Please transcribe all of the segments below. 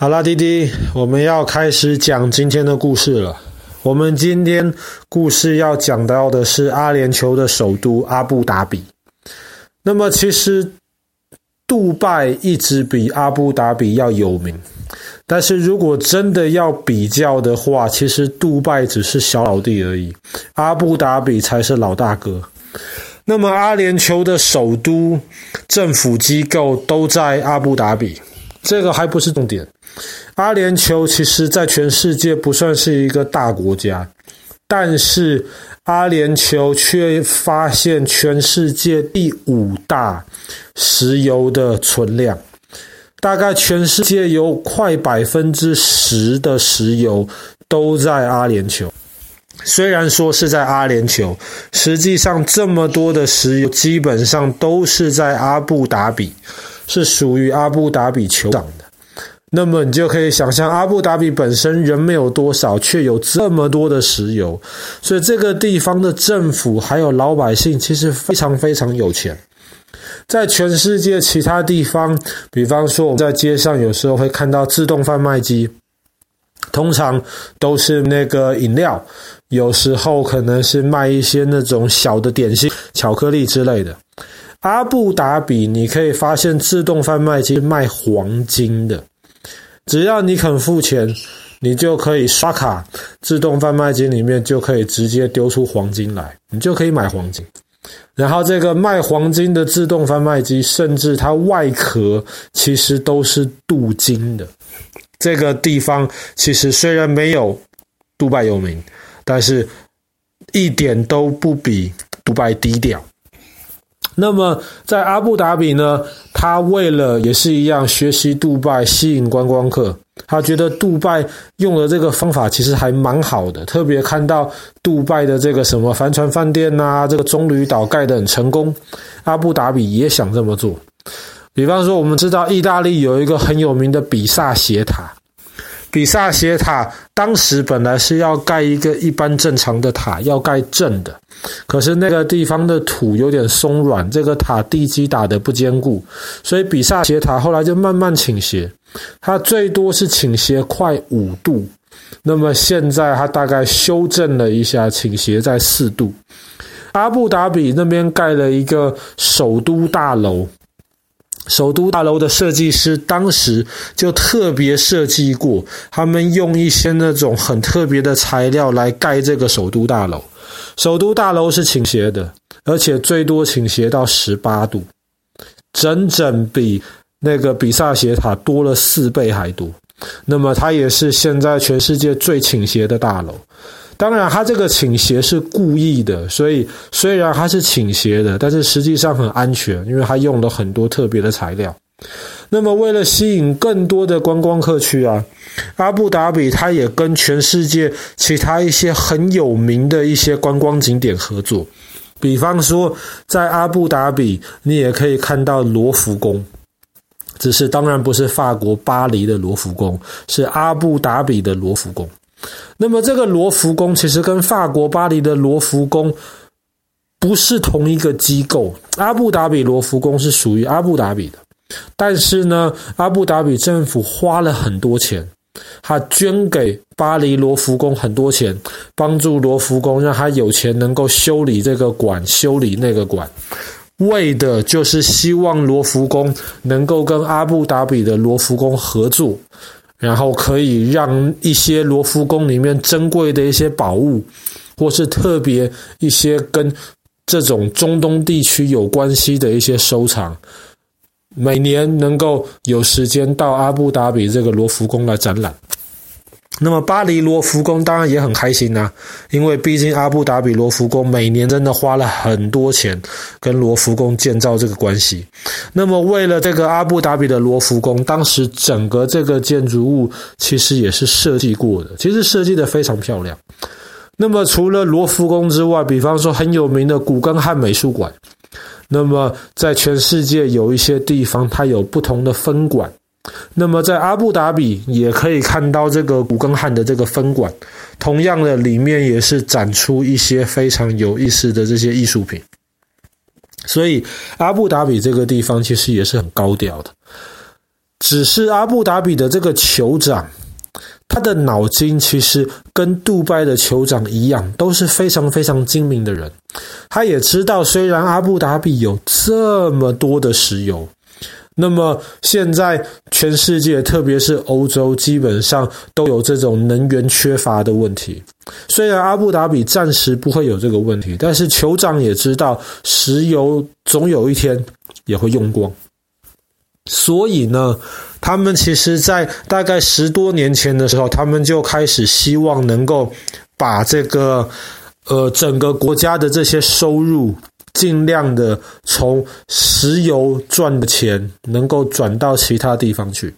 好啦，弟弟，我们要开始讲今天的故事了。我们今天故事要讲到的是阿联酋的首都阿布达比。那么，其实杜拜一直比阿布达比要有名，但是如果真的要比较的话，其实杜拜只是小老弟而已，阿布达比才是老大哥。那么，阿联酋的首都政府机构都在阿布达比。这个还不是重点。阿联酋其实在全世界不算是一个大国家，但是阿联酋却发现全世界第五大石油的存量，大概全世界有快百分之十的石油都在阿联酋。虽然说是在阿联酋，实际上这么多的石油基本上都是在阿布达比。是属于阿布达比酋长，那么你就可以想象，阿布达比本身人没有多少，却有这么多的石油，所以这个地方的政府还有老百姓其实非常非常有钱。在全世界其他地方，比方说我们在街上有时候会看到自动贩卖机，通常都是那个饮料，有时候可能是卖一些那种小的点心、巧克力之类的。阿布达比，你可以发现自动贩卖机卖黄金的，只要你肯付钱，你就可以刷卡，自动贩卖机里面就可以直接丢出黄金来，你就可以买黄金。然后这个卖黄金的自动贩卖机，甚至它外壳其实都是镀金的。这个地方其实虽然没有杜拜有名，但是一点都不比杜拜低调。那么在阿布达比呢，他为了也是一样学习杜拜，吸引观光客。他觉得杜拜用的这个方法其实还蛮好的，特别看到杜拜的这个什么帆船饭店呐，这个棕榈岛盖得很成功，阿布达比也想这么做。比方说，我们知道意大利有一个很有名的比萨斜塔。比萨斜塔当时本来是要盖一个一般正常的塔，要盖正的，可是那个地方的土有点松软，这个塔地基打得不坚固，所以比萨斜塔后来就慢慢倾斜，它最多是倾斜快五度，那么现在它大概修正了一下，倾斜在四度。阿布达比那边盖了一个首都大楼。首都大楼的设计师当时就特别设计过，他们用一些那种很特别的材料来盖这个首都大楼。首都大楼是倾斜的，而且最多倾斜到十八度，整整比那个比萨斜塔多了四倍还多。那么它也是现在全世界最倾斜的大楼。当然，它这个倾斜是故意的，所以虽然它是倾斜的，但是实际上很安全，因为它用了很多特别的材料。那么，为了吸引更多的观光客去啊，阿布达比它也跟全世界其他一些很有名的一些观光景点合作。比方说，在阿布达比，你也可以看到罗浮宫，只是当然不是法国巴黎的罗浮宫，是阿布达比的罗浮宫。那么，这个罗浮宫其实跟法国巴黎的罗浮宫不是同一个机构。阿布达比罗浮宫是属于阿布达比的，但是呢，阿布达比政府花了很多钱，他捐给巴黎罗浮宫很多钱，帮助罗浮宫让他有钱能够修理这个馆、修理那个馆，为的就是希望罗浮宫能够跟阿布达比的罗浮宫合作。然后可以让一些罗浮宫里面珍贵的一些宝物，或是特别一些跟这种中东地区有关系的一些收藏，每年能够有时间到阿布达比这个罗浮宫来展览。那么巴黎罗浮宫当然也很开心呐、啊，因为毕竟阿布达比罗浮宫每年真的花了很多钱跟罗浮宫建造这个关系。那么为了这个阿布达比的罗浮宫，当时整个这个建筑物其实也是设计过的，其实设计得非常漂亮。那么除了罗浮宫之外，比方说很有名的古根汉美术馆，那么在全世界有一些地方它有不同的分馆。那么，在阿布达比也可以看到这个古根汉的这个分馆，同样的，里面也是展出一些非常有意思的这些艺术品。所以，阿布达比这个地方其实也是很高调的。只是阿布达比的这个酋长，他的脑筋其实跟杜拜的酋长一样，都是非常非常精明的人。他也知道，虽然阿布达比有这么多的石油。那么现在全世界，特别是欧洲，基本上都有这种能源缺乏的问题。虽然阿布达比暂时不会有这个问题，但是酋长也知道，石油总有一天也会用光。所以呢，他们其实在大概十多年前的时候，他们就开始希望能够把这个呃整个国家的这些收入。尽量的从石油赚的钱能够转到其他地方去，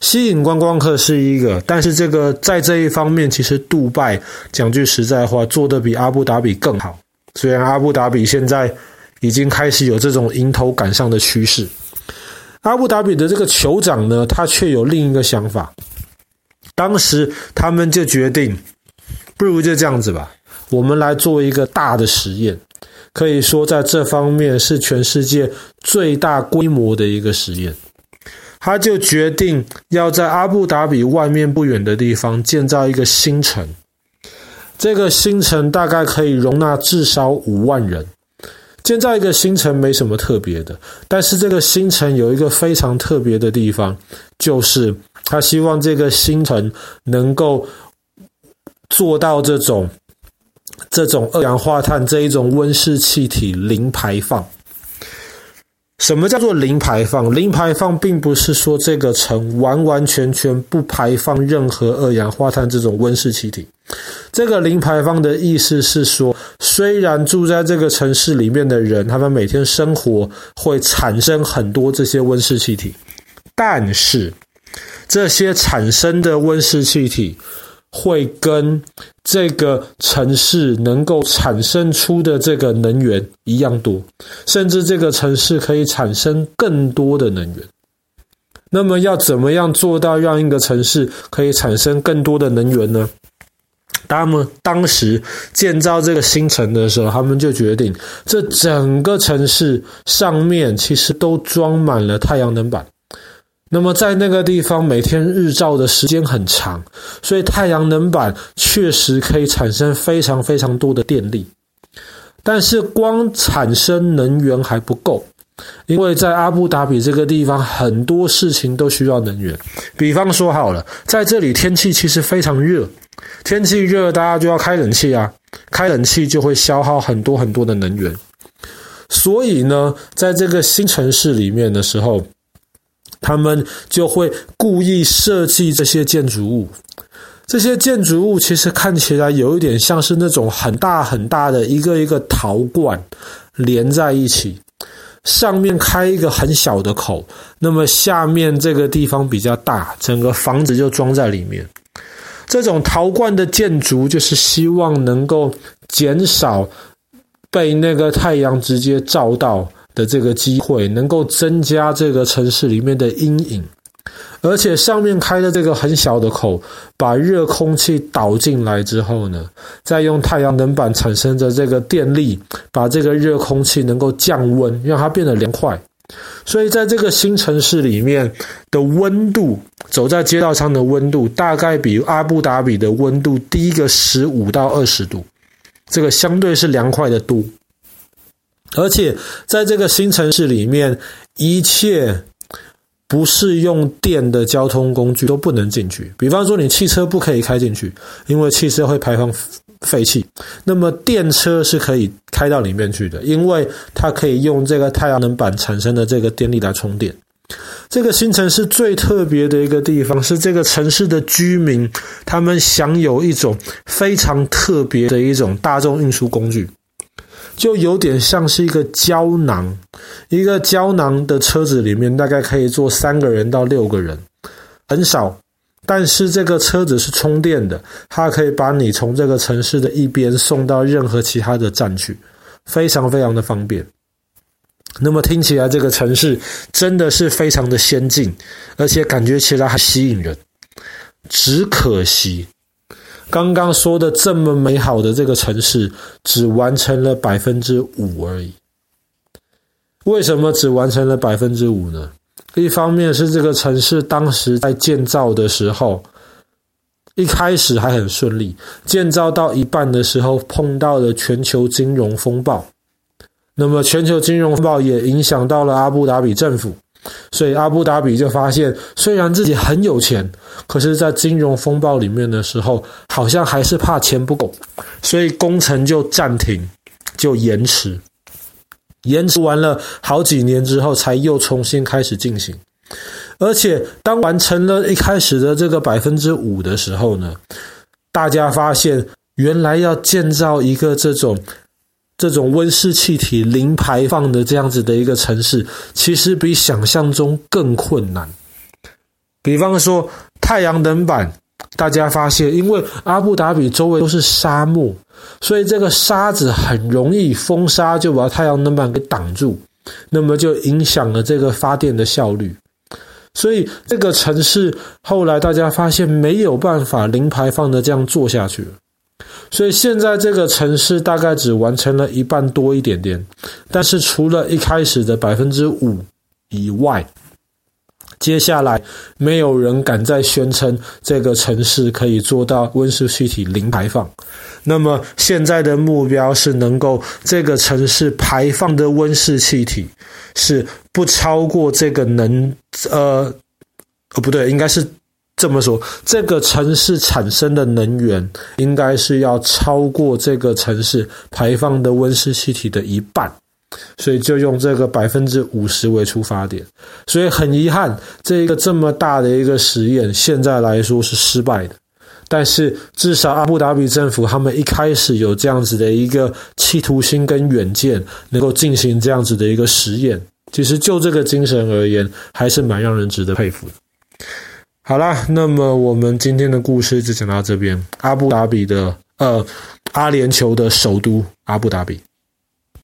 吸引观光客是一个，但是这个在这一方面，其实杜拜讲句实在话，做的比阿布达比更好。虽然阿布达比现在已经开始有这种迎头赶上的趋势，阿布达比的这个酋长呢，他却有另一个想法。当时他们就决定，不如就这样子吧，我们来做一个大的实验。可以说，在这方面是全世界最大规模的一个实验。他就决定要在阿布达比外面不远的地方建造一个新城。这个新城大概可以容纳至少五万人。建造一个新城没什么特别的，但是这个新城有一个非常特别的地方，就是他希望这个新城能够做到这种。这种二氧化碳这一种温室气体零排放，什么叫做零排放？零排放并不是说这个城完完全全不排放任何二氧化碳这种温室气体。这个零排放的意思是说，虽然住在这个城市里面的人，他们每天生活会产生很多这些温室气体，但是这些产生的温室气体。会跟这个城市能够产生出的这个能源一样多，甚至这个城市可以产生更多的能源。那么要怎么样做到让一个城市可以产生更多的能源呢？他们当时建造这个新城的时候，他们就决定，这整个城市上面其实都装满了太阳能板。那么在那个地方，每天日照的时间很长，所以太阳能板确实可以产生非常非常多的电力。但是光产生能源还不够，因为在阿布达比这个地方，很多事情都需要能源。比方说好了，在这里天气其实非常热，天气热大家就要开冷气啊，开冷气就会消耗很多很多的能源。所以呢，在这个新城市里面的时候，他们就会故意设计这些建筑物，这些建筑物其实看起来有一点像是那种很大很大的一个一个陶罐连在一起，上面开一个很小的口，那么下面这个地方比较大，整个房子就装在里面。这种陶罐的建筑就是希望能够减少被那个太阳直接照到。的这个机会能够增加这个城市里面的阴影，而且上面开的这个很小的口，把热空气导进来之后呢，再用太阳能板产生的这个电力，把这个热空气能够降温，让它变得凉快。所以在这个新城市里面的温度，走在街道上的温度，大概比阿布达比的温度低个十五到二十度，这个相对是凉快的多。而且在这个新城市里面，一切不是用电的交通工具都不能进去。比方说，你汽车不可以开进去，因为汽车会排放废气。那么电车是可以开到里面去的，因为它可以用这个太阳能板产生的这个电力来充电。这个新城市最特别的一个地方是，这个城市的居民他们享有一种非常特别的一种大众运输工具。就有点像是一个胶囊，一个胶囊的车子里面大概可以坐三个人到六个人，很少。但是这个车子是充电的，它可以把你从这个城市的一边送到任何其他的站去，非常非常的方便。那么听起来这个城市真的是非常的先进，而且感觉起来还吸引人。只可惜。刚刚说的这么美好的这个城市，只完成了百分之五而已。为什么只完成了百分之五呢？一方面是这个城市当时在建造的时候，一开始还很顺利，建造到一半的时候碰到了全球金融风暴，那么全球金融风暴也影响到了阿布达比政府。所以阿布达比就发现，虽然自己很有钱，可是，在金融风暴里面的时候，好像还是怕钱不够，所以工程就暂停，就延迟，延迟完了好几年之后，才又重新开始进行。而且，当完成了一开始的这个百分之五的时候呢，大家发现，原来要建造一个这种。这种温室气体零排放的这样子的一个城市，其实比想象中更困难。比方说太阳能板，大家发现，因为阿布达比周围都是沙漠，所以这个沙子很容易风沙就把太阳能板给挡住，那么就影响了这个发电的效率。所以这个城市后来大家发现没有办法零排放的这样做下去。所以现在这个城市大概只完成了一半多一点点，但是除了一开始的百分之五以外，接下来没有人敢再宣称这个城市可以做到温室气体零排放。那么现在的目标是能够这个城市排放的温室气体是不超过这个能，呃，哦不对，应该是。这么说，这个城市产生的能源应该是要超过这个城市排放的温室气体的一半，所以就用这个百分之五十为出发点。所以很遗憾，这一个这么大的一个实验，现在来说是失败的。但是至少阿布达比政府他们一开始有这样子的一个企图心跟远见，能够进行这样子的一个实验。其实就这个精神而言，还是蛮让人值得佩服的。好啦，那么我们今天的故事就讲到这边。阿布达比的，呃，阿联酋的首都阿布达比。